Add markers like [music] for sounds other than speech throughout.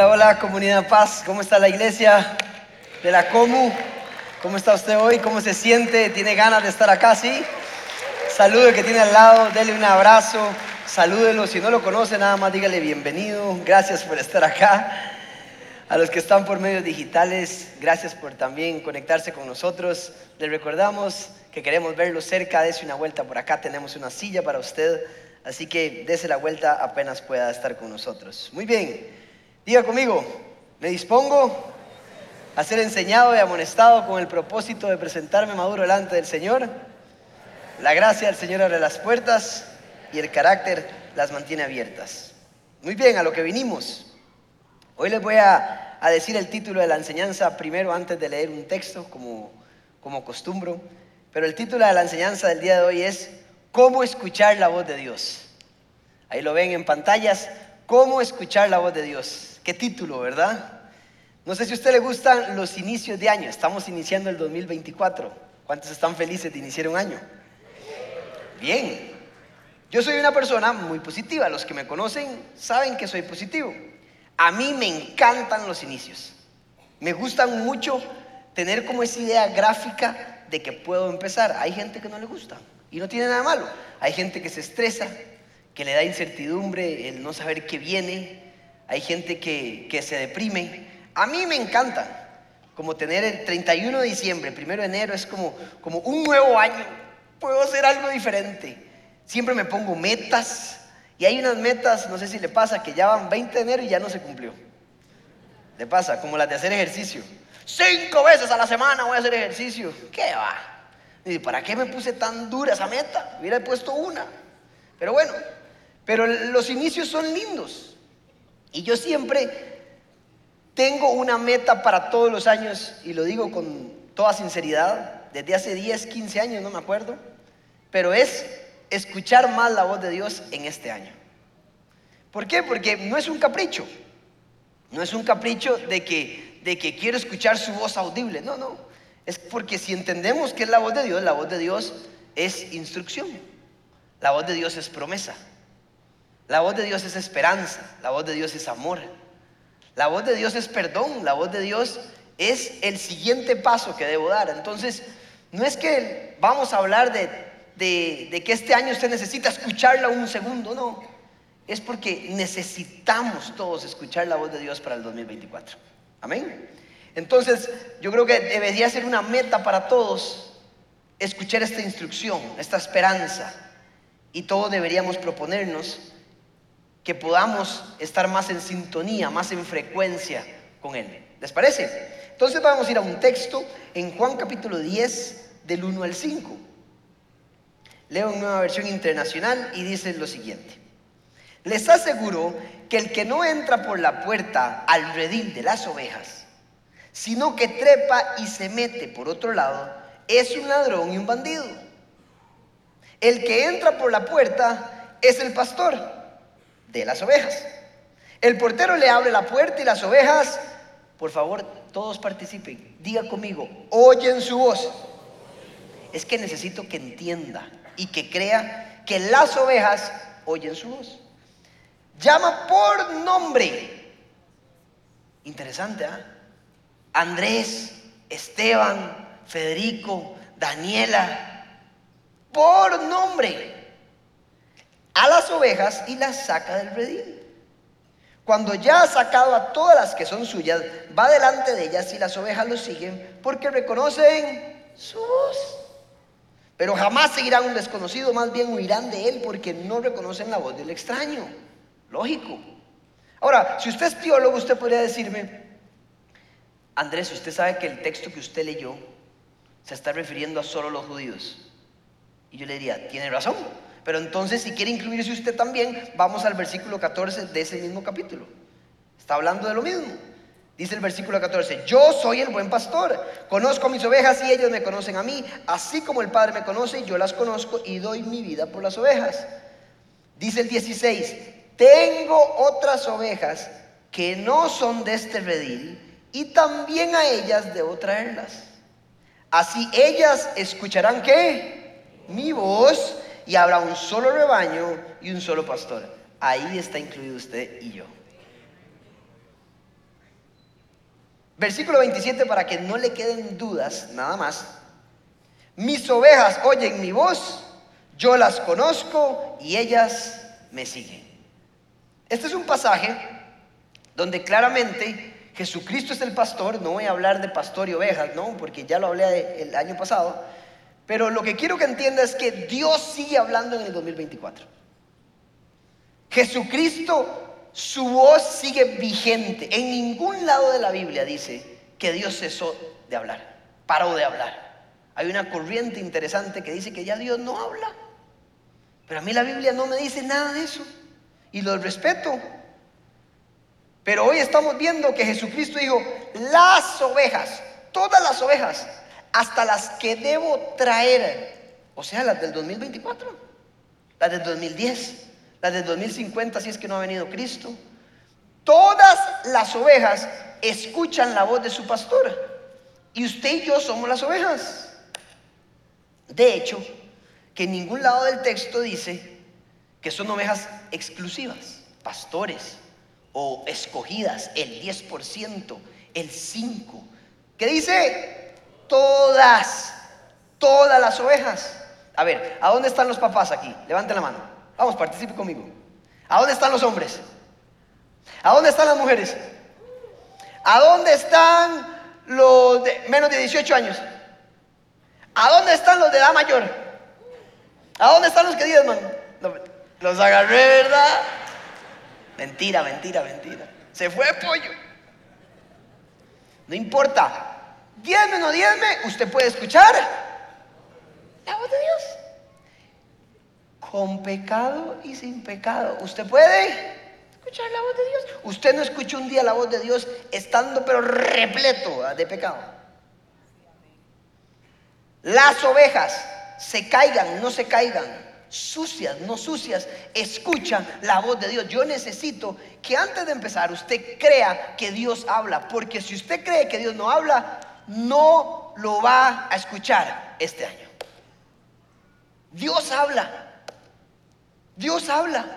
Hola, hola, comunidad Paz. ¿Cómo está la iglesia de la Comu? ¿Cómo está usted hoy? ¿Cómo se siente? ¿Tiene ganas de estar acá? ¿Sí? Salude que tiene al lado, dele un abrazo, salúdelo. Si no lo conoce, nada más dígale bienvenido. Gracias por estar acá. A los que están por medios digitales, gracias por también conectarse con nosotros. Les recordamos que queremos verlo cerca, dése una vuelta por acá, tenemos una silla para usted, así que dése la vuelta apenas pueda estar con nosotros. Muy bien. Diga conmigo, me dispongo a ser enseñado y amonestado con el propósito de presentarme maduro delante del Señor. La gracia del Señor abre las puertas y el carácter las mantiene abiertas. Muy bien, a lo que vinimos. Hoy les voy a, decir el título de la enseñanza primero antes de leer un texto, como, como costumbro. Pero el título de la enseñanza del día de hoy es ¿Cómo escuchar la voz de Dios? Ahí lo ven en pantallas. ¿Cómo escuchar la voz de Dios? Qué título, ¿verdad? No sé si a usted le gustan los inicios de año. Estamos iniciando el 2024. ¿Cuántos están felices de iniciar un año? Bien. Yo soy una persona muy positiva. Los que me conocen saben que soy positivo. A mí me encantan los inicios. Me gustan mucho tener como esa idea gráfica de que puedo empezar. Hay gente que no le gusta y no tiene nada malo. Hay gente que se estresa, que le da incertidumbre el no saber qué viene, hay gente que, se deprime. A mí me encanta, como tener el 31 de diciembre, primero de enero, es como, un nuevo año. Puedo hacer algo diferente. Siempre me pongo metas. Y hay unas metas, no sé si le pasa, que ya van 20 de enero y ya no se cumplió. Le pasa, como las de hacer ejercicio. Cinco veces a la semana voy a hacer ejercicio. ¿Qué va? Y ¿para qué me puse tan dura esa meta? Hubiera puesto una. Pero bueno, pero los inicios son lindos. Y yo siempre tengo una meta para todos los años, y lo digo con toda sinceridad, desde hace 10, 15 años, no me acuerdo, pero es escuchar más la voz de Dios en este año. ¿Por qué? Porque no es un capricho, no es un capricho de que, de que quiero escuchar su voz audible, no, no, es porque si entendemos que es la voz de Dios, la voz de Dios es instrucción, la voz de Dios es promesa. La voz de Dios es esperanza, la voz de Dios es amor, la voz de Dios es perdón, la voz de Dios es el siguiente paso que debo dar. Entonces, no es que vamos a hablar de, de, que este año usted necesita escucharla un segundo, no. Es porque necesitamos todos escuchar la voz de Dios para el 2024. Amén. Entonces, yo creo que debería ser una meta para todos escuchar esta instrucción, esta esperanza. Y todos deberíamos proponernos que podamos estar más en sintonía, más en frecuencia con Él. ¿Les parece? Entonces vamos a ir a un texto en Juan capítulo 10, del 1 al 5. Leo en nueva versión internacional y dice lo siguiente. Les aseguro que el que no entra por la puerta al redil de las ovejas, sino que trepa y se mete por otro lado, es un ladrón y un bandido. El que entra por la puerta es el pastor de las ovejas. El portero le abre la puerta y las ovejas, por favor, todos participen. Diga conmigo, oyen su voz. Es que necesito que entienda y que crea que las ovejas oyen su voz. Llama por nombre. Interesante, ¿ah? Andrés, Esteban, Federico, Daniela, por nombre a las ovejas y las saca del redil. Cuando ya ha sacado a todas las que son suyas, va delante de ellas y las ovejas lo siguen porque reconocen su voz. Pero jamás seguirán un desconocido, más bien huirán de él porque no reconocen la voz del extraño. Lógico. Ahora, si usted es teólogo, usted podría decirme, Andrés, usted sabe que el texto que usted leyó se está refiriendo a solo los judíos. Y yo le diría, tiene razón. Pero entonces, si quiere incluirse usted también, vamos al versículo 14 de ese mismo capítulo. Está hablando de lo mismo. Dice el versículo 14, yo soy el buen pastor, conozco mis ovejas y ellos me conocen a mí, así como el Padre me conoce, yo las conozco y doy mi vida por las ovejas. Dice el 16, tengo otras ovejas que no son de este redil y también a ellas debo traerlas. Así ellas escucharán qué? Mi voz y habrá un solo rebaño y un solo pastor. Ahí está incluido usted y yo. Versículo 27 para que no le queden dudas, nada más. Mis ovejas oyen mi voz, yo las conozco y ellas me siguen. Este es un pasaje donde claramente Jesucristo es el pastor, no voy a hablar de pastor y ovejas, ¿no? Porque ya lo hablé el año pasado, pero lo que quiero que entienda es que Dios sigue hablando en el 2024. Jesucristo, su voz sigue vigente. En ningún lado de la Biblia dice que Dios cesó de hablar, paró de hablar. Hay una corriente interesante que dice que ya Dios no habla. Pero a mí la Biblia no me dice nada de eso. Y lo respeto. Pero hoy estamos viendo que Jesucristo dijo, las ovejas, todas las ovejas, hasta las que debo traer, o sea, las del 2024, las del 2010, las del 2050 si es que no ha venido Cristo. Todas las ovejas escuchan la voz de su pastor. Y usted y yo somos las ovejas. De hecho, que en ningún lado del texto dice que son ovejas exclusivas, pastores o escogidas, el 10%, el 5%. ¿Qué dice? Todas, todas las ovejas. A ver, ¿a dónde están los papás aquí? Levanten la mano. Vamos, participe conmigo. ¿A dónde están los hombres? ¿A dónde están las mujeres? ¿A dónde están los de menos de 18 años? ¿A dónde están los de edad mayor? ¿A dónde están los que diezman? Los agarré, ¿verdad? Mentira, mentira, mentira. Se fue pollo. No importa. Diezme o no diezme, usted puede escuchar la voz de Dios. Con pecado y sin pecado. Usted puede escuchar la voz de Dios. Usted no escuchó un día la voz de Dios estando pero repleto de pecado. Las ovejas se caigan, no se caigan, sucias, no sucias, escuchan la voz de Dios. Yo necesito que antes de empezar usted crea que Dios habla, porque si usted cree que Dios no habla, no lo va a escuchar este año. Dios habla. Dios habla.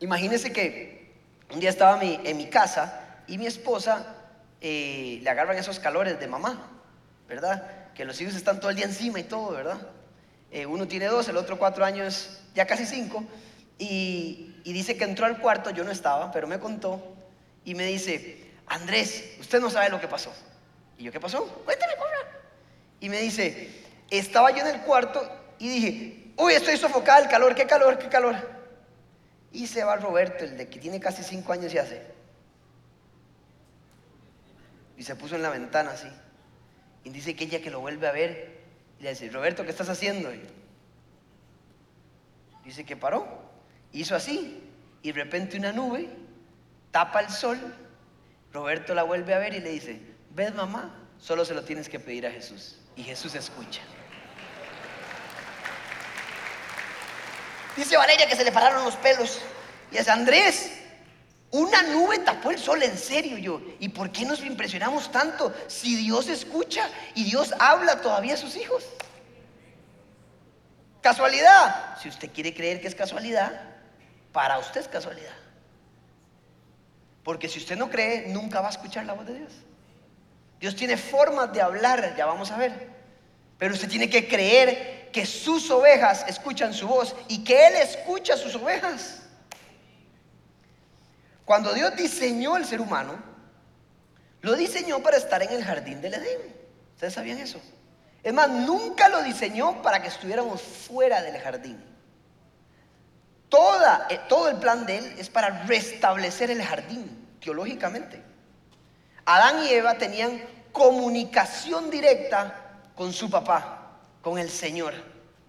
Imagínese que un día estaba en mi casa y mi esposa eh, le agarran esos calores de mamá, ¿verdad? Que los hijos están todo el día encima y todo, ¿verdad? Eh, uno tiene dos, el otro cuatro años, ya casi cinco, y, dice que entró al cuarto, yo no estaba, pero me contó, y me dice, Andrés, usted no sabe lo que pasó. Y yo, ¿qué pasó? Cuéntame, corra. Y me dice, estaba yo en el cuarto y dije, uy, estoy sofocada, el calor, qué calor, qué calor. Y se va Roberto, el de que tiene casi cinco años y hace. Y se puso en la ventana así. Y dice que ella que lo vuelve a ver, y le dice, Roberto, ¿qué estás haciendo? dice que paró, hizo así, y de repente una nube tapa el sol. Roberto la vuelve a ver y le dice, ves mamá, solo se lo tienes que pedir a Jesús. Y Jesús escucha. Dice Valeria que se le pararon los pelos. Y dice, Andrés, una nube tapó el sol, en serio yo. ¿Y por qué nos impresionamos tanto si Dios escucha y Dios habla todavía a sus hijos? ¿Casualidad? Si usted quiere creer que es casualidad, para usted es casualidad. Porque si usted no cree, nunca va a escuchar la voz de Dios. Dios tiene formas de hablar, ya vamos a ver. Pero usted tiene que creer que sus ovejas escuchan su voz y que Él escucha sus ovejas. Cuando Dios diseñó el ser humano, lo diseñó para estar en el jardín del Edén. ¿Ustedes sabían eso? Es más, nunca lo diseñó para que estuviéramos fuera del jardín. Toda, eh, todo el plan de Él es para restablecer el jardín, teológicamente. Adán y Eva tenían comunicación directa con su papá, con el Señor,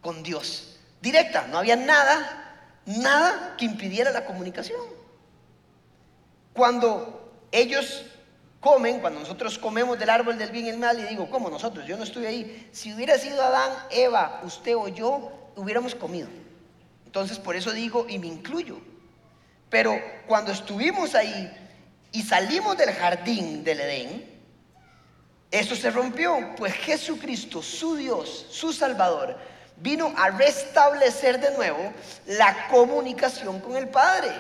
con Dios. Directa, no había nada, nada que impidiera la comunicación. Cuando ellos comen, cuando nosotros comemos del árbol del bien y el mal, y digo, ¿cómo nosotros? Yo no estuve ahí. Si hubiera sido Adán, Eva, usted o yo, hubiéramos comido. Entonces, por eso digo, y me incluyo. Pero cuando estuvimos ahí y salimos del jardín del Edén, eso se rompió, pues Jesucristo, su Dios, su Salvador, vino a restablecer de nuevo la comunicación con el Padre.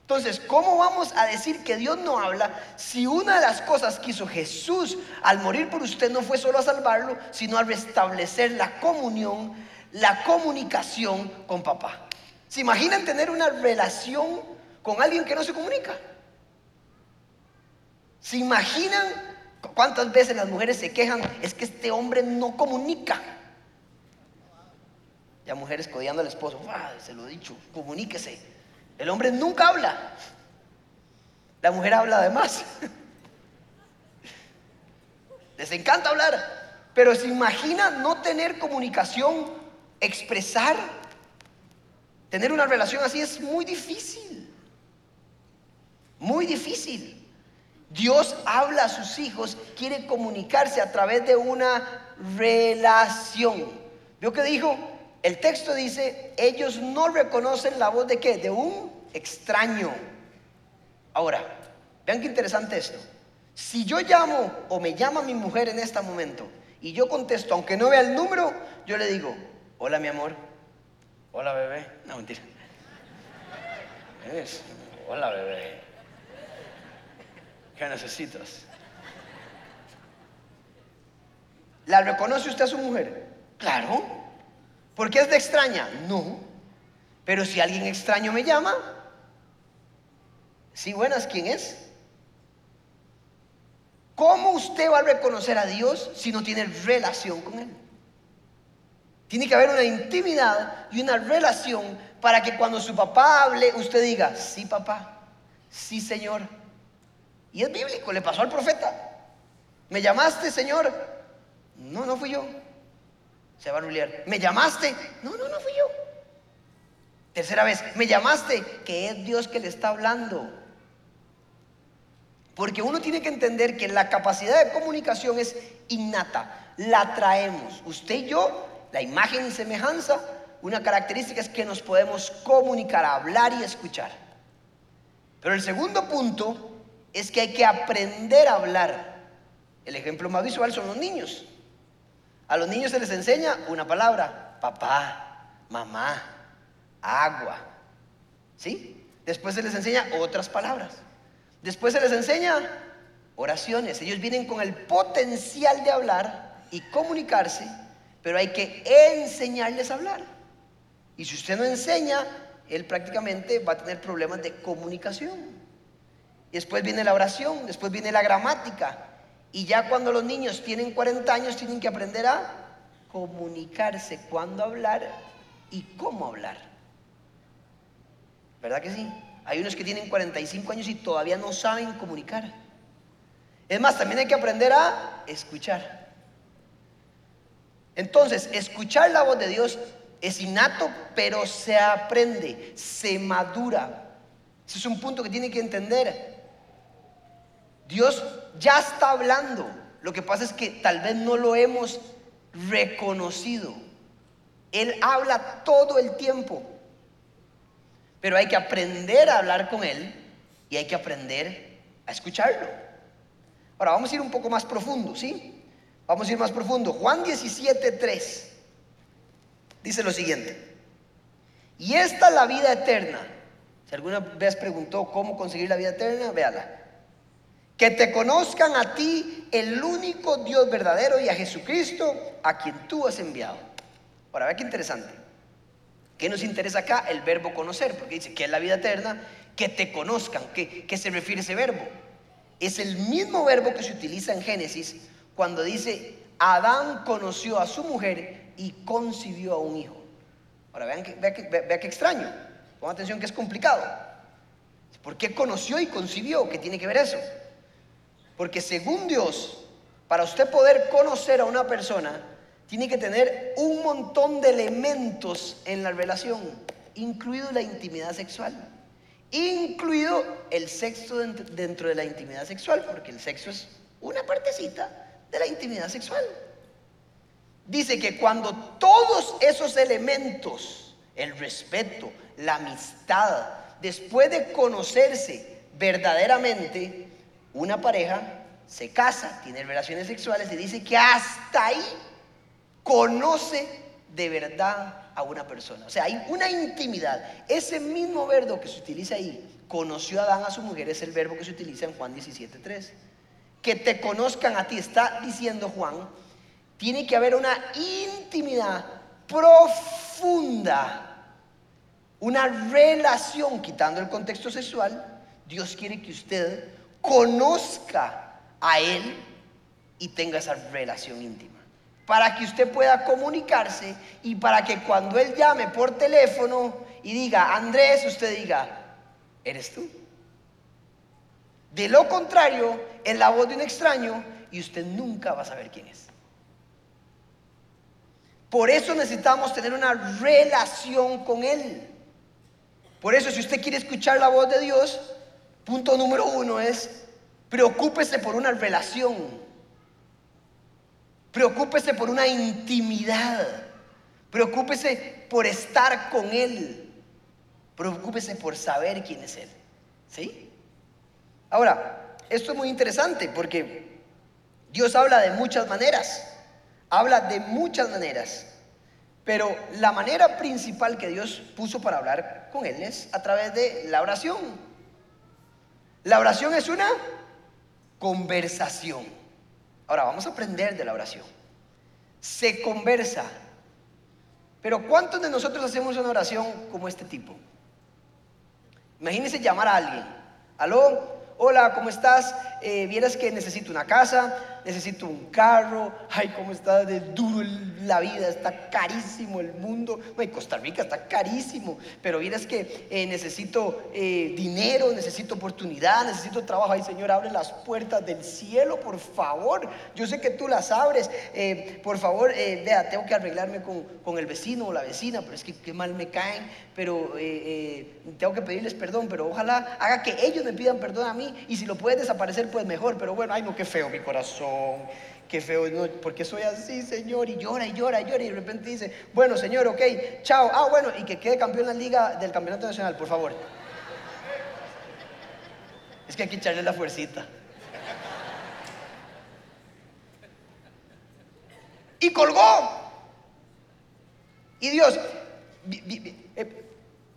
Entonces, ¿cómo vamos a decir que Dios no habla si una de las cosas que hizo Jesús al morir por usted no fue solo a salvarlo, sino a restablecer la comunión, la comunicación con papá? ¿Se imaginan tener una relación con alguien que no se comunica? ¿Se imaginan cuántas veces las mujeres se quejan? Es que este hombre no comunica. Ya mujeres codiando al esposo, se lo he dicho, comuníquese. El hombre nunca habla. La mujer habla además. [laughs] Les encanta hablar. Pero se imagina no tener comunicación, expresar, tener una relación así es muy difícil. Muy difícil. Dios habla a sus hijos, quiere comunicarse a través de una relación. ¿Vio que dijo? El texto dice, ellos no reconocen la voz de qué? De un extraño. Ahora, vean qué interesante esto. Si yo llamo o me llama mi mujer en este momento y yo contesto, aunque no vea el número, yo le digo, hola mi amor, hola bebé. No, mentira. hola bebé. ¿Qué necesitas? ¿La reconoce usted a su mujer? Claro. ¿Por qué es de extraña? No. Pero si alguien extraño me llama, sí, buenas, ¿quién es? ¿Cómo usted va a reconocer a Dios si no tiene relación con Él? Tiene que haber una intimidad y una relación para que cuando su papá hable, usted diga, sí papá, sí Señor. Y es bíblico, le pasó al profeta. ¿Me llamaste, Señor? No, no fui yo. Se va a rulear. ¿Me llamaste? No, no, no fui yo. Tercera vez, ¿me llamaste? Que es Dios que le está hablando. Porque uno tiene que entender que la capacidad de comunicación es innata. La traemos. Usted y yo, la imagen y semejanza, una característica es que nos podemos comunicar, hablar y escuchar. Pero el segundo punto es que hay que aprender a hablar. El ejemplo más visual son los niños. A los niños se les enseña una palabra, papá, mamá, agua. ¿Sí? Después se les enseña otras palabras. Después se les enseña oraciones. Ellos vienen con el potencial de hablar y comunicarse, pero hay que enseñarles a hablar. Y si usted no enseña, él prácticamente va a tener problemas de comunicación. Después viene la oración, después viene la gramática, y ya cuando los niños tienen 40 años tienen que aprender a comunicarse, cuándo hablar y cómo hablar. ¿Verdad que sí? Hay unos que tienen 45 años y todavía no saben comunicar. Es más, también hay que aprender a escuchar. Entonces, escuchar la voz de Dios es innato, pero se aprende, se madura. Ese es un punto que tiene que entender. Dios ya está hablando. Lo que pasa es que tal vez no lo hemos reconocido. Él habla todo el tiempo. Pero hay que aprender a hablar con Él y hay que aprender a escucharlo. Ahora vamos a ir un poco más profundo, ¿sí? Vamos a ir más profundo. Juan 17, 3 dice lo siguiente. Y esta es la vida eterna. Si alguna vez preguntó cómo conseguir la vida eterna, véala. Que te conozcan a ti, el único Dios verdadero, y a Jesucristo, a quien tú has enviado. Ahora, vea qué interesante. ¿Qué nos interesa acá? El verbo conocer, porque dice que es la vida eterna, que te conozcan. ¿Qué, ¿Qué se refiere ese verbo? Es el mismo verbo que se utiliza en Génesis cuando dice, Adán conoció a su mujer y concibió a un hijo. Ahora, vean que, vea, que, vea que extraño. Pongan atención que es complicado. ¿Por qué conoció y concibió? ¿Qué tiene que ver eso? Porque según Dios, para usted poder conocer a una persona, tiene que tener un montón de elementos en la relación, incluido la intimidad sexual, incluido el sexo dentro de la intimidad sexual, porque el sexo es una partecita de la intimidad sexual. Dice que cuando todos esos elementos, el respeto, la amistad, después de conocerse verdaderamente, una pareja se casa, tiene relaciones sexuales y dice que hasta ahí conoce de verdad a una persona. O sea, hay una intimidad. Ese mismo verbo que se utiliza ahí, conoció a Adán a su mujer, es el verbo que se utiliza en Juan 17.3. Que te conozcan a ti, está diciendo Juan, tiene que haber una intimidad profunda, una relación, quitando el contexto sexual. Dios quiere que usted conozca a Él y tenga esa relación íntima para que usted pueda comunicarse y para que cuando Él llame por teléfono y diga, Andrés, usted diga, ¿eres tú? De lo contrario, es la voz de un extraño y usted nunca va a saber quién es. Por eso necesitamos tener una relación con Él. Por eso si usted quiere escuchar la voz de Dios, punto número uno es, preocúpese por una relación Preocúpese por una intimidad. Preocúpese por estar con Él. Preocúpese por saber quién es Él. ¿Sí? Ahora, esto es muy interesante porque Dios habla de muchas maneras. Habla de muchas maneras. Pero la manera principal que Dios puso para hablar con Él es a través de la oración. La oración es una conversación. Ahora vamos a aprender de la oración. Se conversa. Pero ¿cuántos de nosotros hacemos una oración como este tipo? Imagínense llamar a alguien. Aló, hola, ¿cómo estás? Eh, que necesito una casa, necesito un carro, ay, cómo está de duro la vida, está carísimo el mundo, ay, Costa Rica está carísimo, pero vieras que eh, necesito eh, dinero, necesito oportunidad, necesito trabajo, ay Señor, abre las puertas del cielo, por favor, yo sé que tú las abres, eh, por favor, vea, tengo que arreglarme con, con, el vecino o la vecina, pero es que qué mal me caen, pero tengo que pedirles perdón, pero ojalá haga que ellos me pidan perdón a mí, y si lo puedes desaparecer, pues mejor, pero bueno, ay no, qué feo mi corazón qué feo, porque soy así, Señor, y llora y llora y llora, y de repente dice, bueno, Señor, ok, chao, ah, bueno, y que quede campeón en la liga del campeonato nacional, por favor. Es que hay que echarle la fuercita. Y colgó. Y Dios, eh,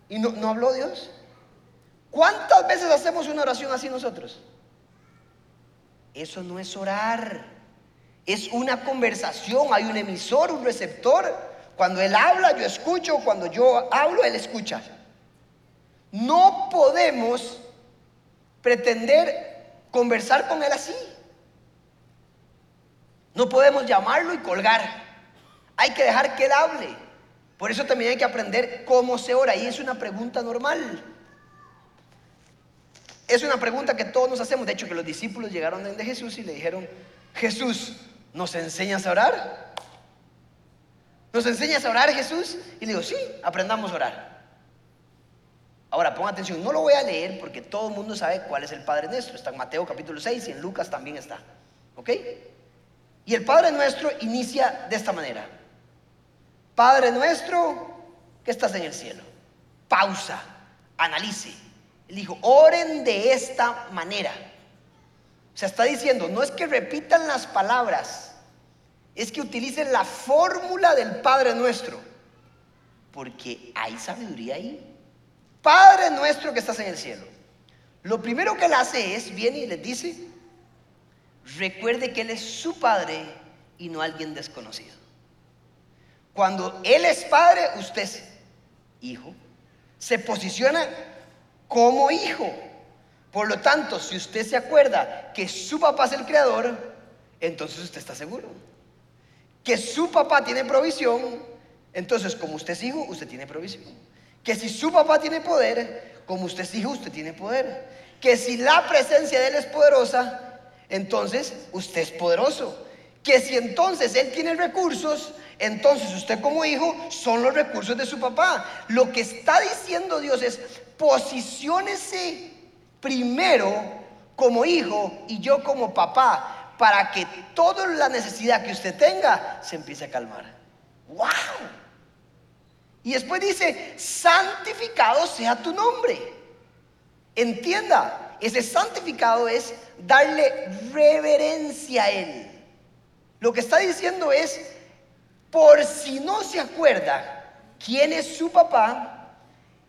¿y no, no habló Dios? ¿Cuántas veces hacemos una oración así nosotros? Eso no es orar. Es una conversación. Hay un emisor, un receptor. Cuando Él habla, yo escucho. Cuando yo hablo, Él escucha. No podemos pretender conversar con Él así. No podemos llamarlo y colgar. Hay que dejar que Él hable. Por eso también hay que aprender cómo se ora. Y es una pregunta normal. Es una pregunta que todos nos hacemos. De hecho, que los discípulos llegaron de Jesús y le dijeron, Jesús, ¿nos enseñas a orar? ¿Nos enseñas a orar, Jesús? Y le digo, sí, aprendamos a orar. Ahora, ponga atención, no lo voy a leer porque todo el mundo sabe cuál es el Padre Nuestro. Está en Mateo capítulo 6 y en Lucas también está. ¿Ok? Y el Padre Nuestro inicia de esta manera. Padre Nuestro que estás en el cielo. Pausa, analice él dijo, oren de esta manera. O sea, está diciendo, no es que repitan las palabras, es que utilicen la fórmula del Padre nuestro, porque hay sabiduría ahí. Padre nuestro que estás en el cielo. Lo primero que él hace es, viene y les dice, recuerde que él es su padre y no alguien desconocido. Cuando él es padre, usted es hijo. Se posiciona como hijo. Por lo tanto, si usted se acuerda que su papá es el creador, entonces usted está seguro. Que su papá tiene provisión, entonces como usted es hijo, usted tiene provisión. Que si su papá tiene poder, como usted es hijo, usted tiene poder. Que si la presencia de él es poderosa, entonces usted es poderoso. Que si entonces él tiene recursos, entonces usted como hijo son los recursos de su papá. Lo que está diciendo Dios es, posiciónese primero como hijo y yo como papá para que toda la necesidad que usted tenga se empiece a calmar. ¡Wow! Y después dice, santificado sea tu nombre. Entienda, ese santificado es darle reverencia a Él. Lo que está diciendo es, por si no se acuerda, quién es su papá,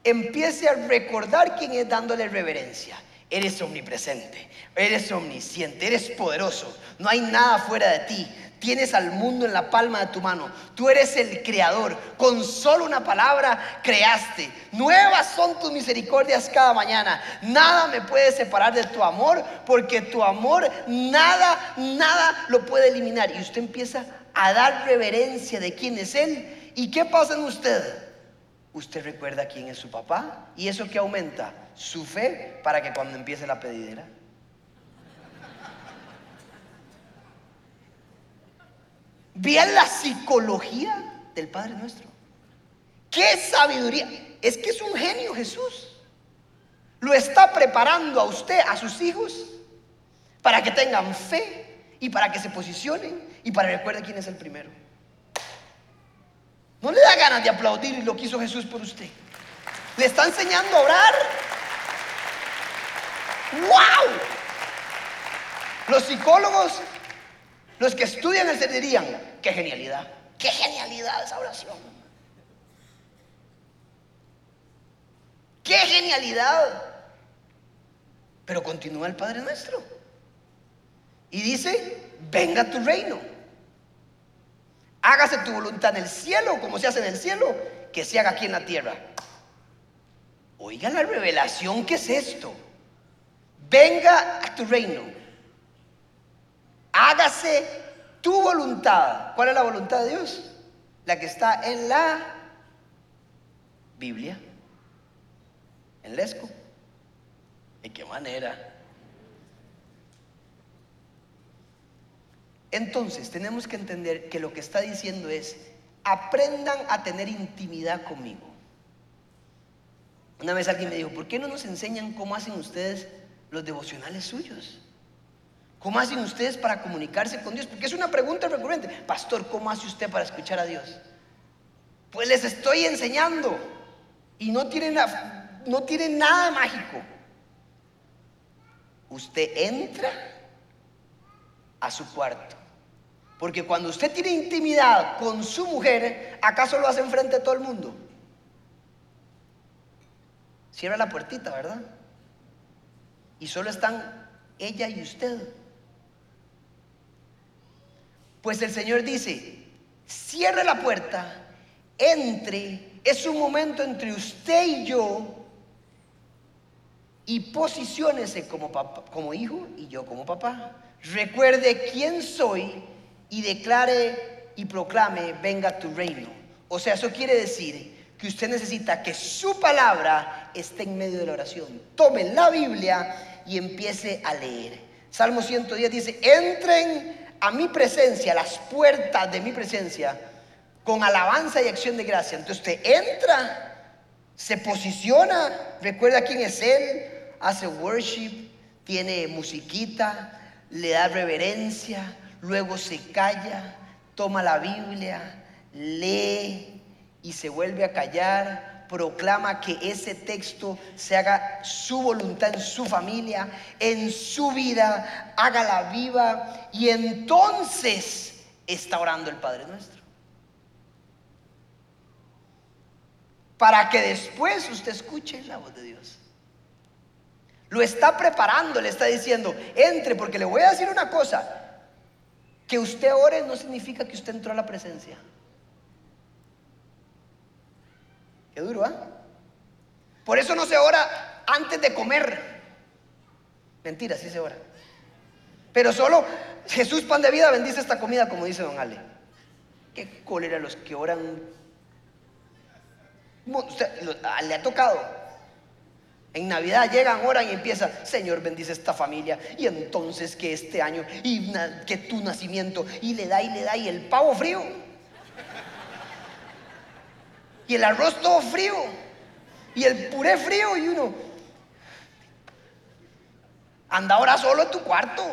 empiece a recordar quién es dándole reverencia. Eres omnipresente, eres omnisciente, eres poderoso. No hay nada fuera de ti. Tienes al mundo en la palma de tu mano. Tú eres el creador. Con solo una palabra creaste. Nuevas son tus misericordias cada mañana. Nada me puede separar de tu amor porque tu amor nada, nada lo puede eliminar. Y usted empieza a dar reverencia de quién es Él. ¿Y qué pasa en usted? Usted recuerda quién es su papá. ¿Y eso que aumenta? Su fe para que cuando empiece la pedidera Vean la psicología del Padre nuestro. ¡Qué sabiduría! Es que es un genio Jesús. Lo está preparando a usted, a sus hijos, para que tengan fe y para que se posicionen y para que recuerden quién es el primero. No le da ganas de aplaudir lo que hizo Jesús por usted. Le está enseñando a orar. ¡Wow! Los psicólogos los que estudian el ser dirían, qué genialidad, qué genialidad esa oración. Qué genialidad. Pero continúa el Padre nuestro. Y dice, venga tu reino. Hágase tu voluntad en el cielo, como se hace en el cielo, que se haga aquí en la tierra. Oiga la revelación que es esto. Venga a tu reino hágase tu voluntad. ¿Cuál es la voluntad de Dios? La que está en la Biblia, en Lesco. ¿De qué manera? Entonces tenemos que entender que lo que está diciendo es, aprendan a tener intimidad conmigo. Una vez alguien me dijo, ¿por qué no nos enseñan cómo hacen ustedes los devocionales suyos? ¿Cómo hacen ustedes para comunicarse con Dios? Porque es una pregunta recurrente. Pastor, ¿cómo hace usted para escuchar a Dios? Pues les estoy enseñando. Y no tiene, no tiene nada mágico. Usted entra a su cuarto. Porque cuando usted tiene intimidad con su mujer, ¿acaso lo hace enfrente de todo el mundo? Cierra la puertita, ¿verdad? Y solo están ella y usted. Pues el Señor dice, cierre la puerta, entre, es un momento entre usted y yo, y posiciónese como, como hijo y yo como papá. Recuerde quién soy y declare y proclame, venga tu reino. O sea, eso quiere decir que usted necesita que su palabra esté en medio de la oración. Tome la Biblia y empiece a leer. Salmo 110 dice, entren a mi presencia, las puertas de mi presencia, con alabanza y acción de gracia. Entonces usted entra, se posiciona, recuerda quién es Él, hace worship, tiene musiquita, le da reverencia, luego se calla, toma la Biblia, lee y se vuelve a callar proclama que ese texto se haga su voluntad en su familia, en su vida, hágala viva y entonces está orando el Padre nuestro. Para que después usted escuche la voz de Dios. Lo está preparando, le está diciendo, entre, porque le voy a decir una cosa, que usted ore no significa que usted entró a la presencia. Qué duro, ¿ah? Por eso no se ora antes de comer. Mentira, sí se ora. Pero solo Jesús, pan de vida, bendice esta comida, como dice don Ale. Qué cólera los que oran. Ah, le ha tocado. En Navidad llegan, oran y empiezan, Señor bendice esta familia. Y entonces que este año, y que tu nacimiento, y le da y le da, y el pavo frío y el arroz todo frío y el puré frío y uno anda ahora solo en tu cuarto.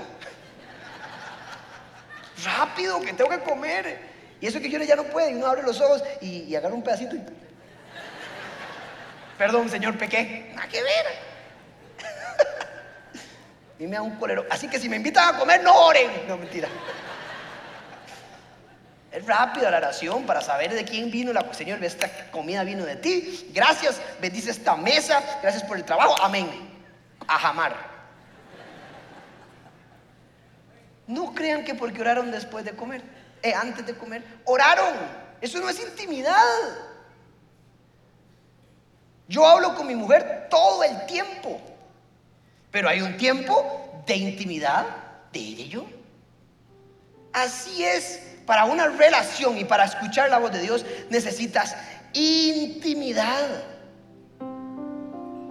Rápido, que tengo que comer. Y eso que yo ya no puede, y uno abre los ojos y, agarra un pedacito y... Perdón, señor, pequé. Nada que ver. y me da un colero. Así que si me invitan a comer, no oren. No, mentira. Es rápida la oración para saber de quién vino la Señor, esta comida vino de ti. Gracias, bendice esta mesa. Gracias por el trabajo. Amén. A jamar. No crean que porque oraron después de comer, eh, antes de comer, oraron. Eso no es intimidad. Yo hablo con mi mujer todo el tiempo, pero hay un tiempo de intimidad de ella y yo. Así es, para una relación y para escuchar la voz de Dios necesitas intimidad.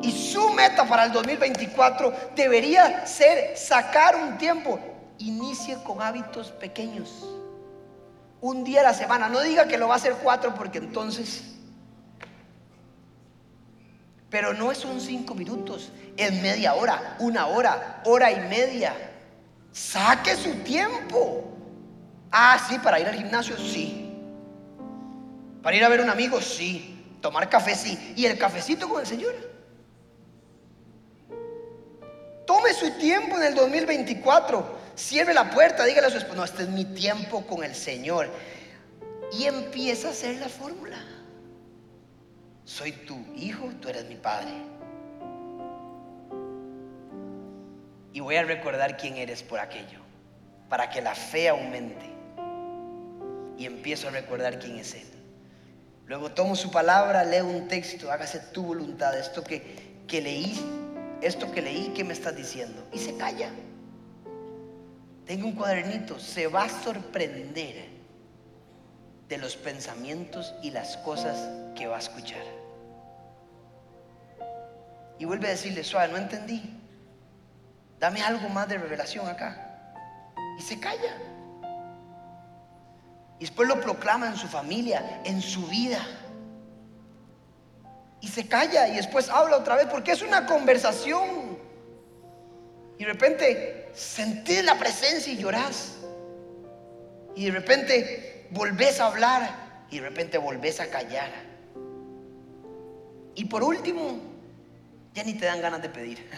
Y su meta para el 2024 debería ser sacar un tiempo. Inicie con hábitos pequeños. Un día a la semana. No diga que lo va a hacer cuatro porque entonces pero no son cinco minutos, es media hora, una hora, hora y media. Saque su tiempo. Ah, sí, para ir al gimnasio, sí. Para ir a ver un amigo, sí. Tomar café, sí. Y el cafecito con el Señor. Tome su tiempo en el 2024. Cierre la puerta, dígale a su esposa, no, este es mi tiempo con el Señor. Y empieza a hacer la fórmula soy tu hijo, tú eres mi padre. Y voy a recordar quién eres por aquello, para que la fe aumente. Y empiezo a recordar quién es Él. Luego tomo su palabra, leo un texto, hágase tu voluntad, esto que, que leí, esto que leí, ¿qué me estás diciendo? Y se calla. Tengo un cuadernito, se va a sorprender de los pensamientos y las cosas que va a escuchar. Y vuelve a decirle, suave, no entendí. Dame algo más de revelación acá. Y se calla. Y después lo proclama en su familia, en su vida. Y se calla y después habla otra vez porque es una conversación. Y de repente sentís la presencia y llorás. Y de repente volvés a hablar y de repente volvés a callar. Y por último, ya ni te dan ganas de pedir. [laughs]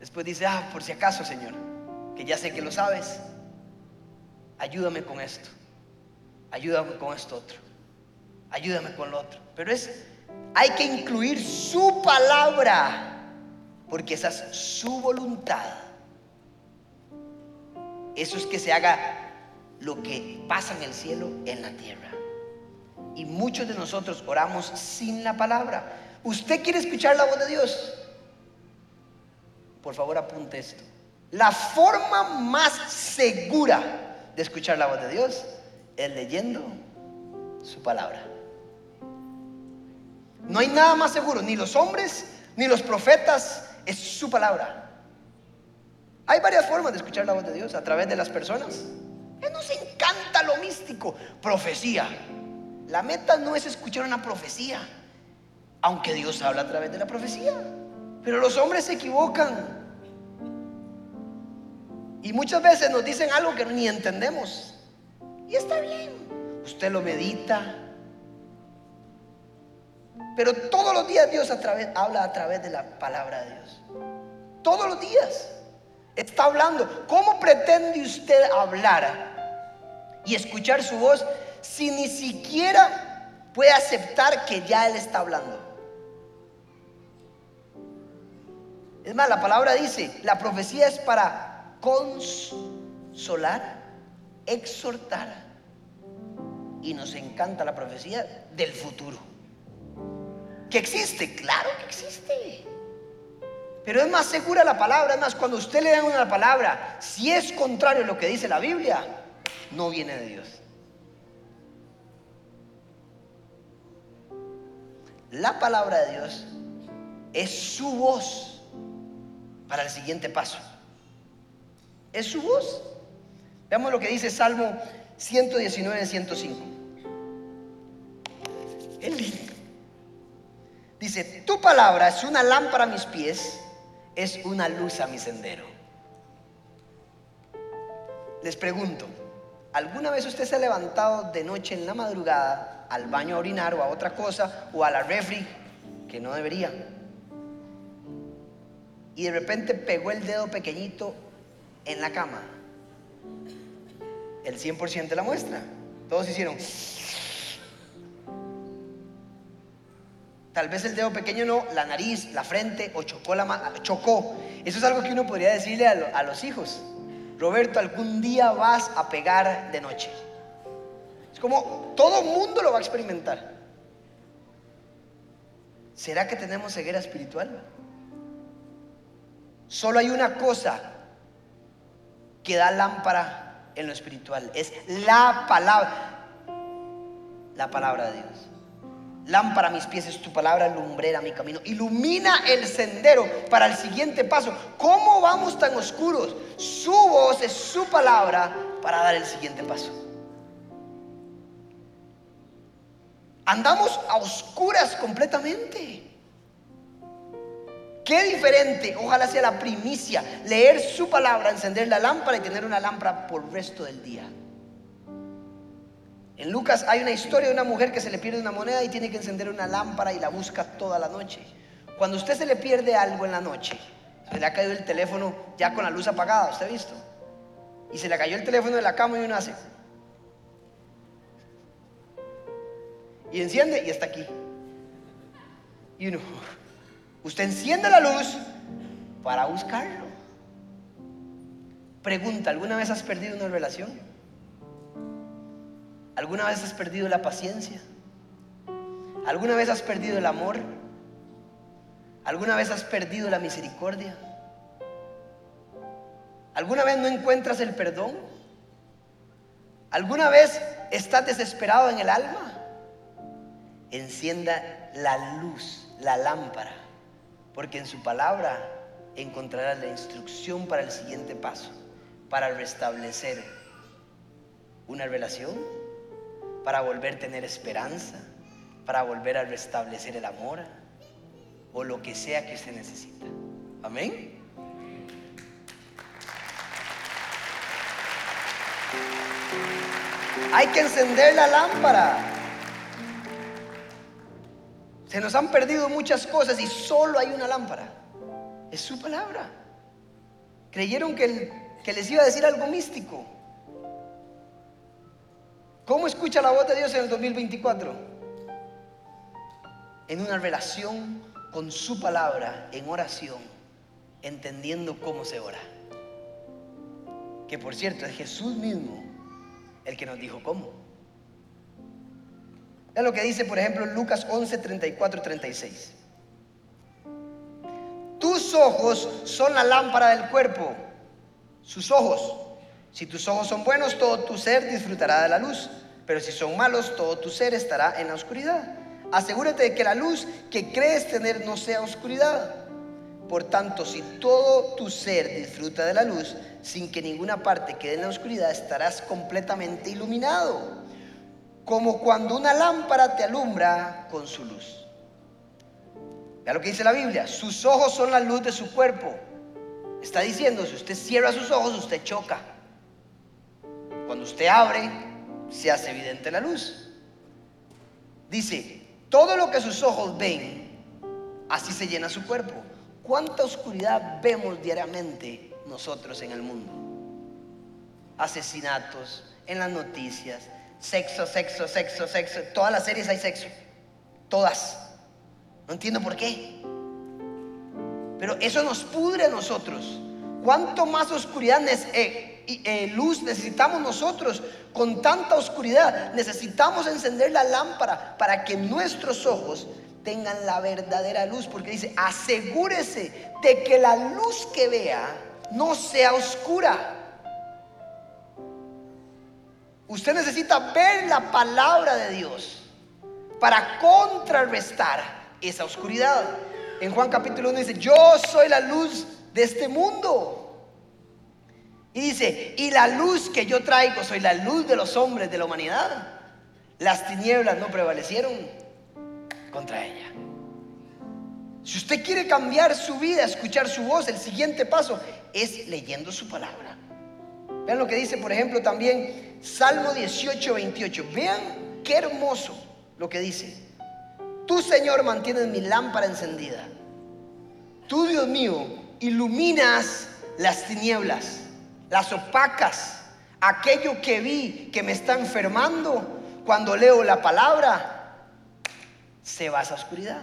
Después dice, ah, por si acaso, Señor, que ya sé que lo sabes, ayúdame con esto, ayúdame con esto otro, ayúdame con lo otro. Pero es, hay que incluir su palabra, porque esa es su voluntad. Eso es que se haga lo que pasa en el cielo, en la tierra. Y muchos de nosotros oramos sin la palabra. ¿Usted quiere escuchar la voz de Dios? Por favor apunte esto. La forma más segura de escuchar la voz de Dios es leyendo su palabra. No hay nada más seguro, ni los hombres, ni los profetas, es su palabra. Hay varias formas de escuchar la voz de Dios a través de las personas. A nos encanta lo místico, profecía. La meta no es escuchar una profecía aunque Dios habla a través de la profecía. Pero los hombres se equivocan. Y muchas veces nos dicen algo que ni entendemos. Y está bien. Usted lo medita. Pero todos los días Dios habla a través de la palabra de Dios. Todos los días. Está hablando. ¿Cómo pretende usted hablar y escuchar su voz si ni siquiera puede aceptar que ya Él está hablando? Es más, la palabra dice, la profecía es para consolar, exhortar. Y nos encanta la profecía del futuro. Que existe, claro que existe. Pero es más segura la palabra. Es más, cuando usted le da una palabra, si es contrario a lo que dice la Biblia, no viene de Dios. La palabra de Dios es su voz para el siguiente paso. Es su voz. Veamos lo que dice Salmo 119, 105. Dice, tu palabra es una lámpara a mis pies, es una luz a mi sendero. Les pregunto, ¿alguna vez usted se ha levantado de noche en la madrugada al baño a orinar o a otra cosa o a la refri que no debería? y de repente pegó el dedo pequeñito en la cama. el 100% de la muestra. Todos hicieron. Tal vez el dedo pequeño no, la nariz, la frente o chocó la chocó. Eso es algo que uno podría decirle a, a los hijos. Roberto, algún día vas a pegar de noche. Es como todo mundo lo va a experimentar. ¿Será que tenemos ceguera espiritual? Solo hay una cosa que da lámpara en lo espiritual. Es la palabra. La palabra de Dios. Lámpara a mis pies es tu palabra, lumbrera mi camino. Ilumina el sendero para el siguiente paso. ¿Cómo vamos tan oscuros? Su voz es su palabra para dar el siguiente paso. Andamos a oscuras completamente. Qué diferente, ojalá sea la primicia, leer su palabra, encender la lámpara y tener una lámpara por el resto del día. En Lucas hay una historia de una mujer que se le pierde una moneda y tiene que encender una lámpara y la busca toda la noche. Cuando usted se le pierde algo en la noche, se le ha caído el teléfono ya con la luz apagada, ¿usted ha visto? Y se le cayó el teléfono de la cama y uno hace. Y enciende y está aquí. Y uno, usted enciende la luz para buscarlo. Pregunta, ¿alguna vez has perdido una relación? ¿Alguna vez has perdido la paciencia? ¿Alguna vez has perdido el amor? ¿Alguna vez has perdido la misericordia? ¿Alguna vez no encuentras el perdón? ¿Alguna vez estás desesperado en el alma? encienda la luz, la lámpara, porque en su palabra encontrarás la instrucción para el siguiente paso, para restablecer una relación, para volver a tener esperanza, para volver a restablecer el amor o lo que sea que usted necesita. Amén. Hay que encender la lámpara. Se nos han perdido muchas cosas y solo hay una lámpara. Es su palabra. Creyeron que, que les iba a decir algo místico. ¿Cómo escucha la voz de Dios en el 2024? En una relación con su palabra, en oración, entendiendo cómo se ora. Que por cierto es Jesús mismo el que nos dijo cómo. Es lo que dice, por ejemplo, Lucas 11, 34, 36. Tus ojos son la lámpara del cuerpo. Sus ojos. Si tus ojos son buenos, todo tu ser disfrutará de la luz. Pero si son malos, todo tu ser estará en la oscuridad. Asegúrate de que la luz que crees tener no sea oscuridad. Por tanto, si todo tu ser disfruta de la luz, sin que ninguna parte quede en la oscuridad, estarás completamente iluminado como cuando una lámpara te alumbra con su luz. Vea lo que dice la Biblia, sus ojos son la luz de su cuerpo. Está diciendo, si usted cierra sus ojos, usted choca. Cuando usted abre, se hace evidente la luz. Dice, todo lo que sus ojos ven, así se llena su cuerpo. ¿Cuánta oscuridad vemos diariamente nosotros en el mundo? Asesinatos, en las noticias, Sexo, sexo, sexo, sexo. Todas las series hay sexo. Todas. No entiendo por qué. Pero eso nos pudre a nosotros. ¿Cuánto más oscuridad, eh, eh, luz necesitamos nosotros con tanta oscuridad? Necesitamos encender la lámpara para que nuestros ojos tengan la verdadera luz. Porque dice, asegúrese de que la luz que vea no sea oscura. Usted necesita ver la palabra de Dios para contrarrestar esa oscuridad. En Juan capítulo 1 dice, yo soy la luz de este mundo. Y dice, y la luz que yo traigo, soy la luz de los hombres de la humanidad. Las tinieblas no prevalecieron contra ella. Si usted quiere cambiar su vida, escuchar su voz, el siguiente paso es leyendo su palabra. Vean lo que dice, por ejemplo, también Salmo 18, 28. Vean qué hermoso lo que dice. Tú, Señor, mantienes mi lámpara encendida. Tú, Dios mío, iluminas las tinieblas, las opacas. aquello que vi que me está enfermando, cuando leo la palabra, se va a esa oscuridad.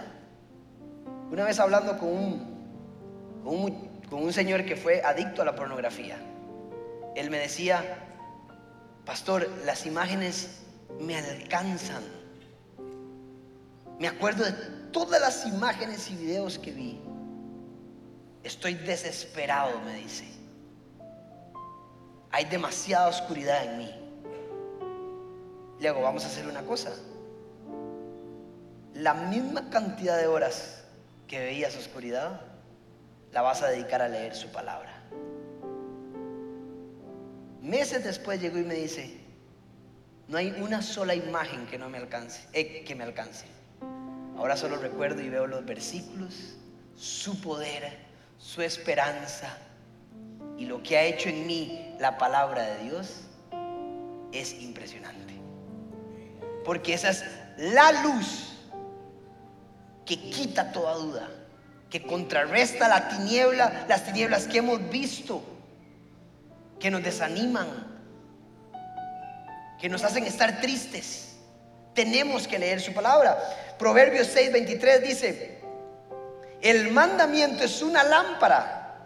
Una vez hablando con un, con un, señor que fue adicto a la pornografía, él me decía, pastor, las imágenes me alcanzan. Me acuerdo de todas las imágenes y videos que vi. Estoy desesperado, me dice. Hay demasiada oscuridad en mí. Luego vamos a hacer una cosa. La misma cantidad de horas que veías oscuridad, la vas a dedicar a leer su palabra. Meses después llegó y me dice, no hay una sola imagen que no me alcance, eh, que me alcance. Ahora solo recuerdo y veo los versículos, su poder, su esperanza y lo que ha hecho en mí la palabra de Dios es impresionante. Porque esa es la luz que quita toda duda, que contrarresta la tiniebla, las tinieblas que hemos visto, que nos desaniman, que nos hacen estar tristes. Tenemos que leer su palabra. Proverbios 6:23 dice, el mandamiento es una lámpara,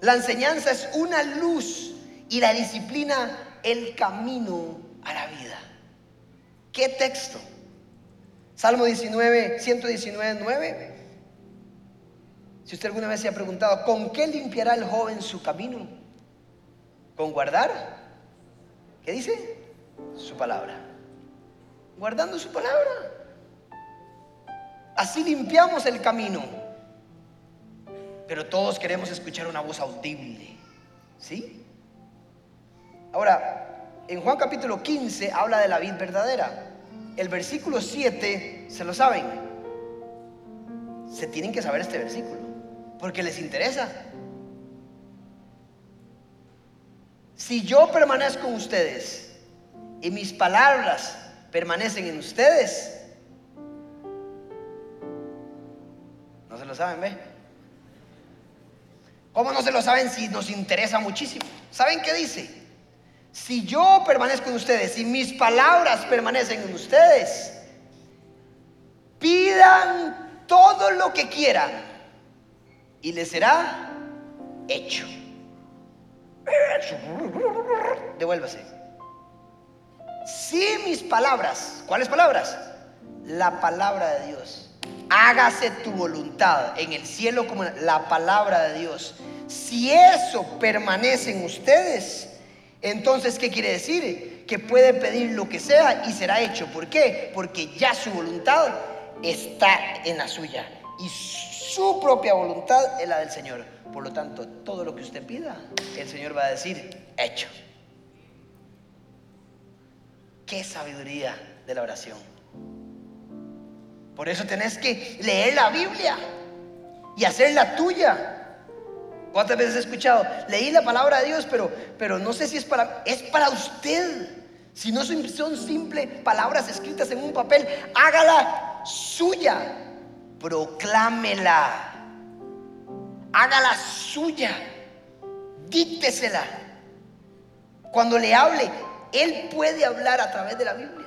la enseñanza es una luz y la disciplina el camino a la vida. ¿Qué texto? Salmo 19, 119, 9. Si usted alguna vez se ha preguntado, ¿con qué limpiará el joven su camino? ¿Con guardar? ¿Qué dice? Su palabra. Guardando su palabra. Así limpiamos el camino. Pero todos queremos escuchar una voz audible. ¿Sí? Ahora, en Juan capítulo 15 habla de la vid verdadera. El versículo 7, ¿se lo saben? Se tienen que saber este versículo, porque les interesa. Si yo permanezco en ustedes y mis palabras permanecen en ustedes, no se lo saben, ¿ve? ¿Cómo no se lo saben si nos interesa muchísimo? ¿Saben qué dice? Si yo permanezco en ustedes y mis palabras permanecen en ustedes, pidan todo lo que quieran y les será hecho. Devuélvase. Si mis palabras, ¿cuáles palabras? La palabra de Dios. Hágase tu voluntad en el cielo como la palabra de Dios. Si eso permanece en ustedes, entonces, ¿qué quiere decir? Que puede pedir lo que sea y será hecho. ¿Por qué? Porque ya su voluntad está en la suya y su propia voluntad es la del Señor. Por lo tanto, todo lo que usted pida, el Señor va a decir, hecho. Qué sabiduría de la oración. Por eso tenés que leer la Biblia y hacerla tuya. ¿Cuántas veces he escuchado? Leí la palabra de Dios, pero, pero no sé si es para... Es para usted. Si no son, simples palabras escritas en un papel, hágala suya. Proclámela. Hágala suya. Díctesela. Cuando le hable, Él puede hablar a través de la Biblia.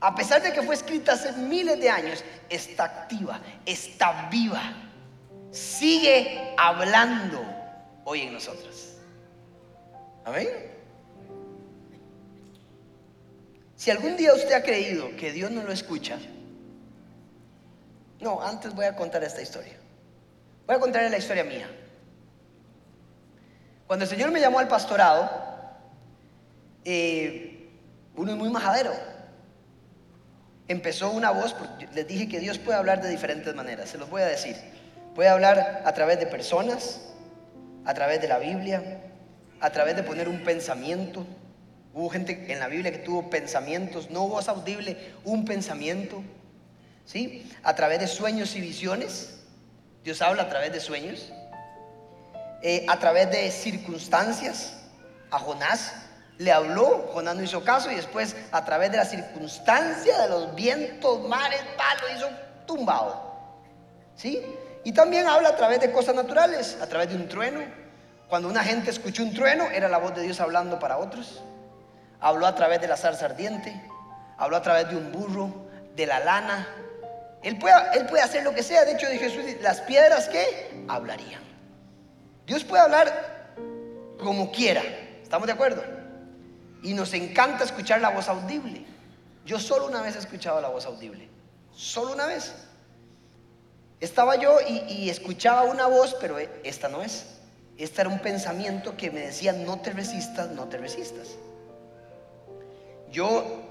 A pesar de que fue escrita hace miles de años, está activa, está viva sigue hablando hoy en nosotros. Amén. Si algún día usted ha creído que Dios no lo escucha, no, antes voy a contar esta historia. Voy a contarle la historia mía. Cuando el Señor me llamó al pastorado, eh, uno es muy majadero. Empezó una voz, les dije que Dios puede hablar de diferentes maneras, se los voy a decir. Puede hablar a través de personas, a través de la Biblia, a través de poner un pensamiento. Hubo gente en la Biblia que tuvo pensamientos, no voz audible, un pensamiento. ¿Sí? A través de sueños y visiones. Dios habla a través de sueños. Eh, a través de circunstancias. A Jonás le habló, Jonás no hizo caso y después a través de la circunstancia de los vientos, mares, palos, hizo tumbado. ¿Sí? Y también habla a través de cosas naturales, a través de un trueno, Cuando una gente escuchó un trueno, era la voz de Dios hablando para otros. Habló a través de la zarza ardiente, habló a través de un burro, de la lana. Él puede, él puede hacer lo que sea. De hecho, de Jesús, las piedras que hablarían. Dios puede hablar como quiera. ¿Estamos de acuerdo? Y nos encanta escuchar la voz audible. Yo solo una vez he escuchado la voz audible. Solo una vez. Estaba yo y, escuchaba una voz, pero esta no es. Este era un pensamiento que me decía, no te resistas, no te resistas. Yo,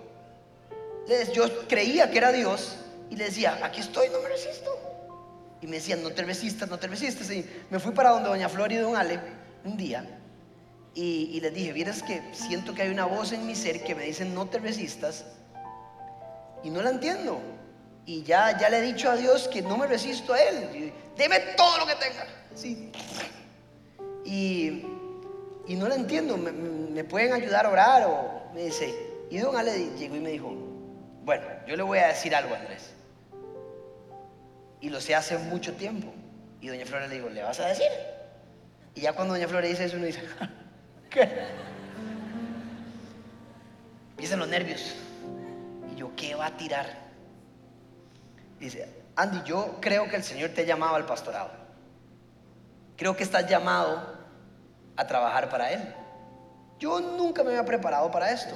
yo creía que era Dios y le decía, aquí estoy, no me resisto. Y me decían, no te resistas, no te resistas. Y me fui para donde Doña Flor y Don Ale un día y, y les dije, vieras que siento que hay una voz en mi ser que me dice, no te resistas. Y no la entiendo. Y ya, ya le he dicho a Dios que no me resisto a Él. Deme todo lo que tenga. Sí. Y, y no la entiendo. ¿Me, ¿Me, pueden ayudar a orar? O me dice. Y don Ale llegó y me dijo, bueno, yo le voy a decir algo Andrés. Y lo sé hace mucho tiempo. Y doña Flora le dijo, ¿le vas a decir? Y ya cuando doña Flora dice eso, uno dice, [laughs] ¿qué? Empiezan los nervios. Y yo, ¿qué va a tirar? Dice, Andy, yo creo que el Señor te ha llamado al pastorado. Creo que estás llamado a trabajar para Él. Yo nunca me había preparado para esto.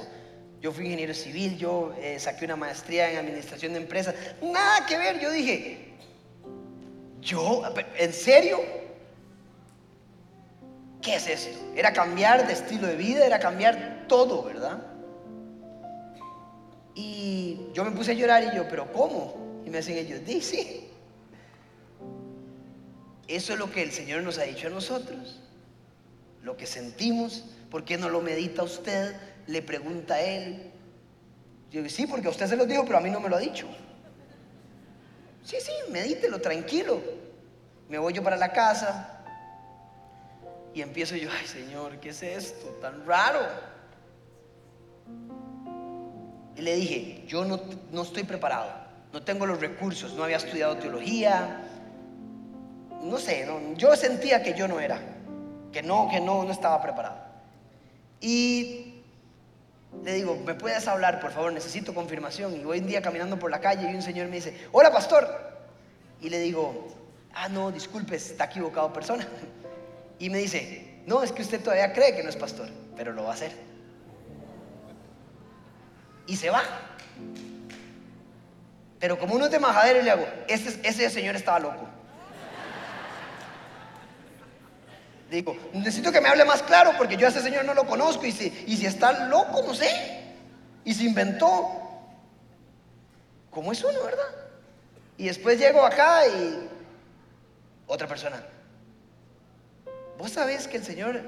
Yo fui ingeniero civil, yo eh, saqué una maestría en administración de empresas. Nada que ver. Yo dije, ¿yo? ¿En serio? ¿Qué es esto? Era cambiar de estilo de vida, era cambiar todo, ¿verdad? Y yo me puse a llorar y yo, ¿pero cómo? Me hacen ellos, dice. Eso es lo que el Señor nos ha dicho a nosotros. Lo que sentimos, ¿por qué no lo medita usted? Le pregunta a él. Yo digo, sí, porque a usted se lo dijo, pero a mí no me lo ha dicho. Sí, sí, medítelo, tranquilo. Me voy yo para la casa y empiezo yo, ay Señor, ¿qué es esto tan raro? Y le dije, yo no, no estoy preparado no tengo los recursos, no había estudiado teología, no sé, yo sentía que yo no era, que no, que no, no estaba preparado. Y le digo, ¿me puedes hablar, por favor? Necesito confirmación. Y voy un día caminando por la calle y un señor me dice, hola pastor. Y le digo, ah, no, disculpe, está equivocado persona. Y me dice, no, es que usted todavía cree que no es pastor, pero lo va a hacer. Y se va. Pero como uno es de majadero, le hago, ese, ese señor estaba loco. Digo, necesito que me hable más claro porque yo a ese señor no lo conozco y si, y si está loco, no sé. Y se inventó. ¿Cómo es uno, verdad? Y después llego acá y otra persona. ¿Vos sabés que el Señor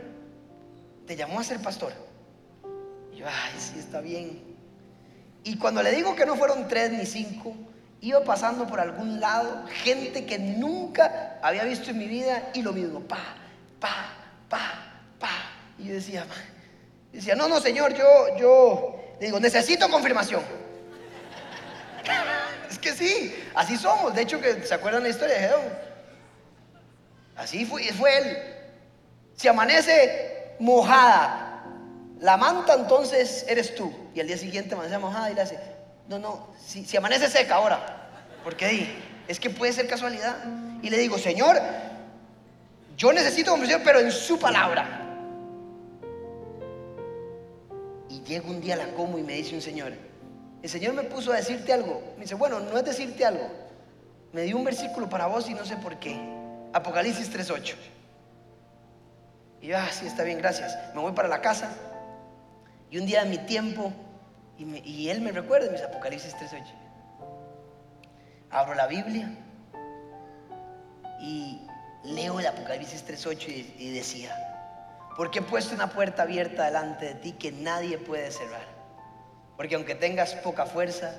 te llamó a ser pastor? Y yo, ay, sí, está bien. Y cuando le digo que no fueron tres ni cinco, iba pasando por algún lado gente que nunca había visto en mi vida y lo mismo, pa, pa, pa, pa. Y yo decía, decía, no, no, señor, yo, yo, le digo, necesito confirmación. [laughs] es que sí, así somos. De hecho, que se acuerdan la historia de Gedeón. Así fue, fue él. Si amanece mojada la manta entonces eres tú. Y al día siguiente amanece mojada y le hace, no, no, si, amanece seca ahora. Porque ahí, es que puede ser casualidad. Y le digo, Señor, yo necesito conversión, pero en su palabra. Y llega un día la como y me dice un señor, el Señor me puso a decirte algo. Me dice, bueno, no es decirte algo. Me dio un versículo para vos y no sé por qué. Apocalipsis 3.8. Y yo, ah, sí, está bien, gracias. Me voy para la casa y un día en mi tiempo, y, él me recuerda mis Apocalipsis 3.8. Abro la Biblia y leo el Apocalipsis 3.8 y, y decía, porque he puesto una puerta abierta delante de ti que nadie puede cerrar. Porque aunque tengas poca fuerza,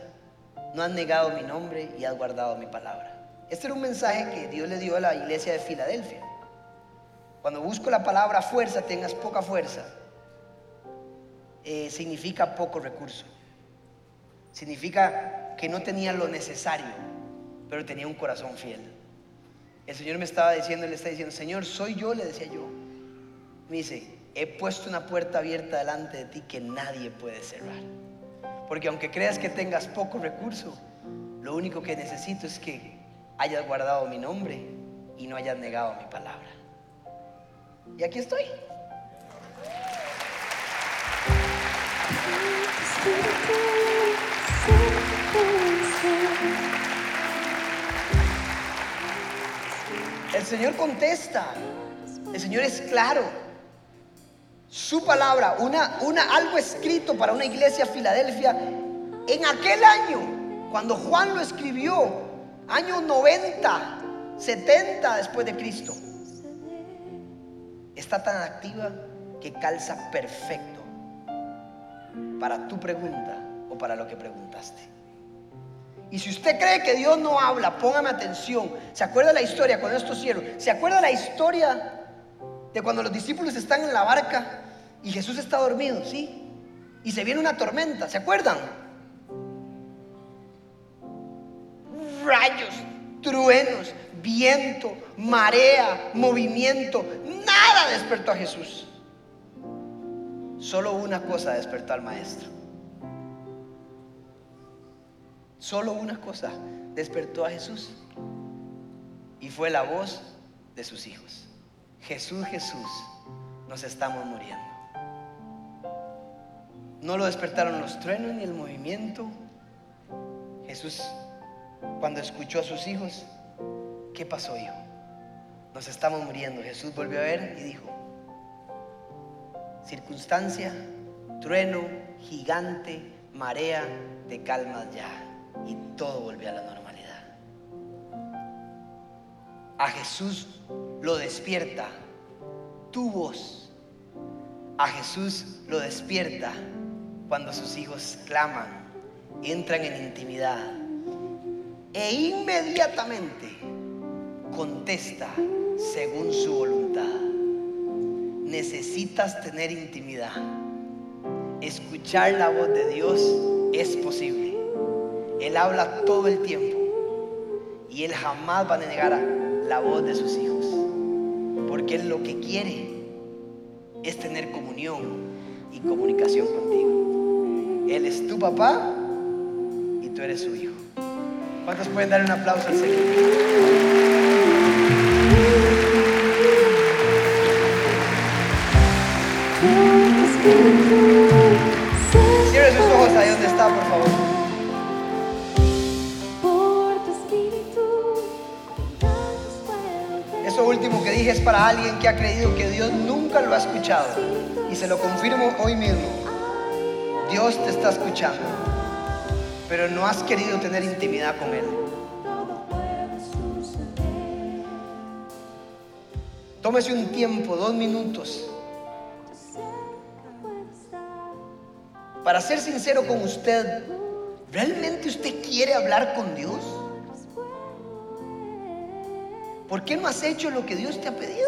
no has negado mi nombre y has guardado mi palabra. Este era un mensaje que Dios le dio a la iglesia de Filadelfia. Cuando busco la palabra fuerza, tengas poca fuerza, eh, significa poco recurso. Significa que no tenía lo necesario, pero tenía un corazón fiel. El Señor me estaba diciendo, le está diciendo, Señor, soy yo, le decía yo. Me dice, he puesto una puerta abierta delante de ti que nadie puede cerrar. Porque aunque creas que tengas poco recurso, lo único que necesito es que hayas guardado mi nombre y no hayas negado mi palabra. Y aquí estoy. El Señor contesta. El Señor es claro. Su palabra, una, una, algo escrito para una iglesia Filadelfia en aquel año, cuando Juan lo escribió, año 90, 70 después de Cristo, está tan activa que calza perfecto para tu pregunta o para lo que preguntaste. Y si usted cree que Dios no habla, póngame atención. ¿Se acuerda la historia con estos cielos? ¿Se acuerda la historia de cuando los discípulos están en la barca y Jesús está dormido? ¿Sí? Y se viene una tormenta, ¿se acuerdan? Rayos, truenos, viento, marea, movimiento. Nada despertó a Jesús. Solo una cosa despertó al maestro. Solo una cosa despertó a Jesús. Y fue la voz de sus hijos. Jesús, Jesús, nos estamos muriendo. No lo despertaron los truenos ni el movimiento. Jesús, cuando escuchó a sus hijos, ¿qué pasó, hijo? Nos estamos muriendo. Jesús volvió a ver y dijo, circunstancia, trueno, gigante, marea, te calmas ya y todo volvió a la normalidad. A Jesús lo despierta tu voz. A Jesús lo despierta cuando sus hijos claman, entran en intimidad e inmediatamente contesta según su voluntad. Necesitas tener intimidad. Escuchar la voz de Dios es posible. Él habla todo el tiempo y Él jamás va a negar la voz de sus hijos. Porque Él lo que quiere es tener comunión y comunicación contigo. Él es tu papá y tú eres su hijo. ¿Cuántos pueden dar un aplauso al Señor? Cierre sus ojos ahí donde está, por favor. último que dije es para alguien que ha creído que Dios nunca lo ha escuchado. Y se lo confirmo hoy mismo. Dios te está escuchando, pero no has querido tener intimidad con Él. Tómese un tiempo, dos minutos, para ser sincero con usted. ¿Realmente usted quiere hablar con Dios? ¿Por qué no has hecho lo que Dios te ha pedido?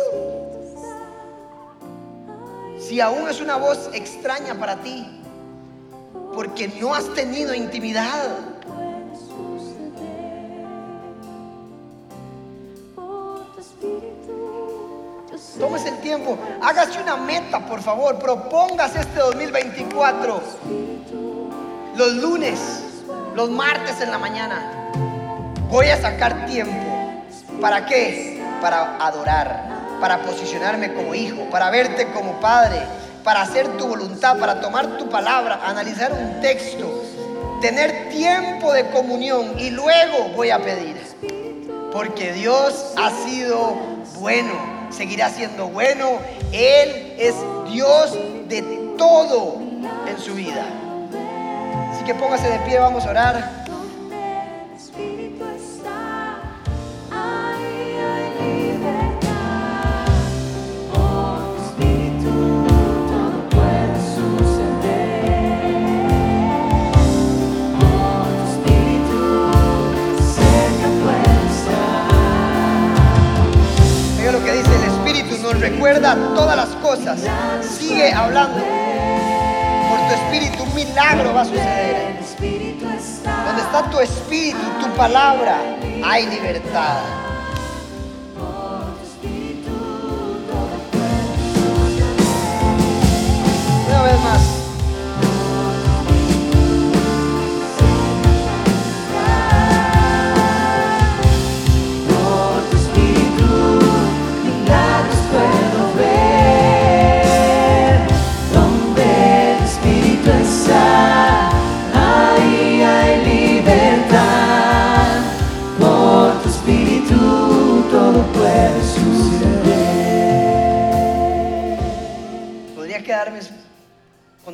Si aún es una voz extraña para ti, porque no has tenido intimidad. El tiempo, hágase una meta, por favor, propóngase este 2024. Los lunes, los martes en la mañana, voy a sacar tiempo ¿Para qué? Para adorar, para posicionarme como hijo, para verte como padre, para hacer tu voluntad, para tomar tu palabra, analizar un texto, tener tiempo de comunión y luego voy a pedir. Porque Dios ha sido bueno, seguirá siendo bueno. Él es Dios de todo en su vida. Así que póngase de pie, vamos a orar. recuerda todas las cosas, sigue hablando. Por tu espíritu un milagro va a suceder. Donde está tu espíritu, tu palabra, hay libertad. Una vez más.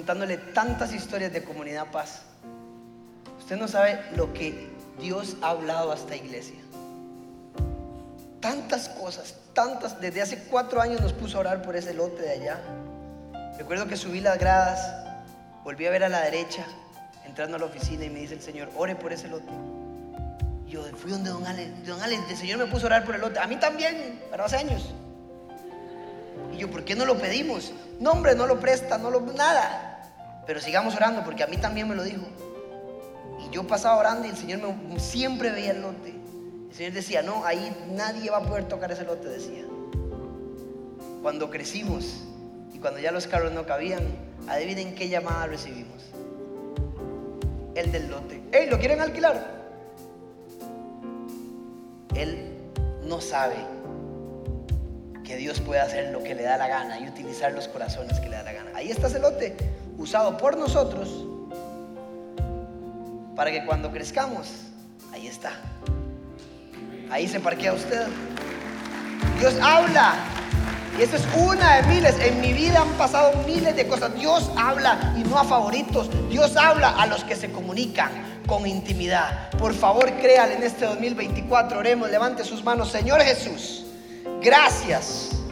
Contándole tantas historias de comunidad paz. Usted no sabe lo que Dios ha hablado a esta iglesia. Tantas cosas, tantas. Desde hace cuatro años nos puso a orar por ese lote de allá. Recuerdo que subí las gradas, volví a ver a la derecha, entrando a la oficina y me dice el Señor, ore por ese lote. Yo fui donde Don Ale, Don Ale, el Señor me puso a orar por el lote. A mí también, pero hace años. Y yo, ¿por qué no lo pedimos? No, hombre, no lo presta, no lo, nada. Pero sigamos orando porque a mí también me lo dijo. Y yo pasaba orando y el Señor me, siempre veía el lote. El Señor decía, no, ahí nadie va a poder tocar ese lote, decía. Cuando crecimos y cuando ya los carros no cabían, adivinen qué llamada recibimos. El del lote. ¡Ey, lo quieren alquilar! Él no sabe que Dios puede hacer lo que le da la gana y utilizar los corazones que le da la gana. Ahí está ese lote, usado por nosotros, para que cuando crezcamos, ahí está. Ahí se parquea usted. Dios habla. Y eso es una de miles. En mi vida han pasado miles de cosas. Dios habla y no a favoritos. Dios habla a los que se comunican con intimidad. Por favor, créale en este 2024. Oremos, levante sus manos. Señor Jesús, gracias.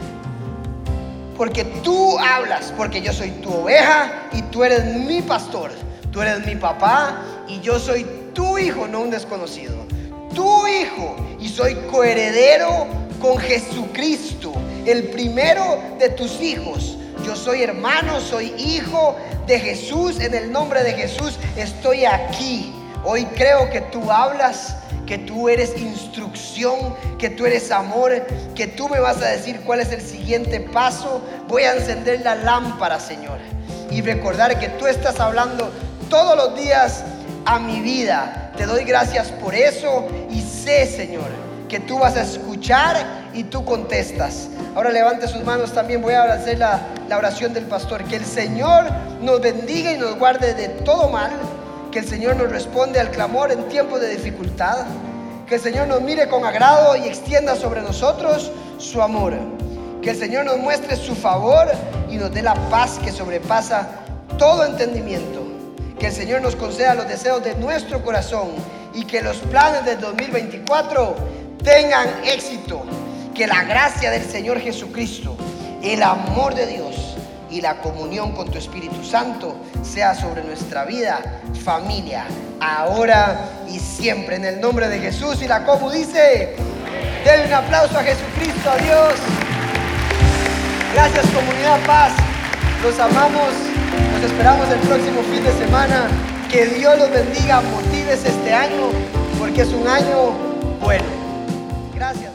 Porque tú hablas, porque yo soy tu oveja y tú eres mi pastor. Tú eres mi papá y yo soy tu hijo, no un desconocido. Tu hijo y soy coheredero con Jesucristo, el primero de tus hijos. Yo soy hermano, soy hijo de Jesús. En el nombre de Jesús estoy aquí. Hoy creo que tú hablas, que tú eres instrucción, que tú eres amor, que tú me vas a decir cuál es el siguiente paso. Voy a encender la lámpara, Señor, y recordar que tú estás hablando todos los días a mi vida. Te doy gracias por eso y sé, Señor, que tú vas a escuchar y tú contestas. Ahora levante sus manos también. Voy a hacer la, la oración del pastor. Que el Señor nos bendiga y nos guarde de todo mal que el Señor nos responde al clamor en tiempos de dificultad, que el Señor nos mire con agrado y extienda sobre nosotros su amor, que el Señor nos muestre su favor y nos dé la paz que sobrepasa todo entendimiento, que el Señor nos conceda los deseos de nuestro corazón y que los planes del 2024 tengan éxito, que la gracia del Señor Jesucristo, el amor de Dios, y la comunión con tu Espíritu Santo sea sobre nuestra vida, familia, ahora y siempre. En el nombre de Jesús y la como dice, denle un aplauso a Jesucristo, a Dios. Gracias comunidad paz, los amamos, nos esperamos el próximo fin de semana. Que Dios los bendiga, motives este año, porque es un año bueno. Gracias.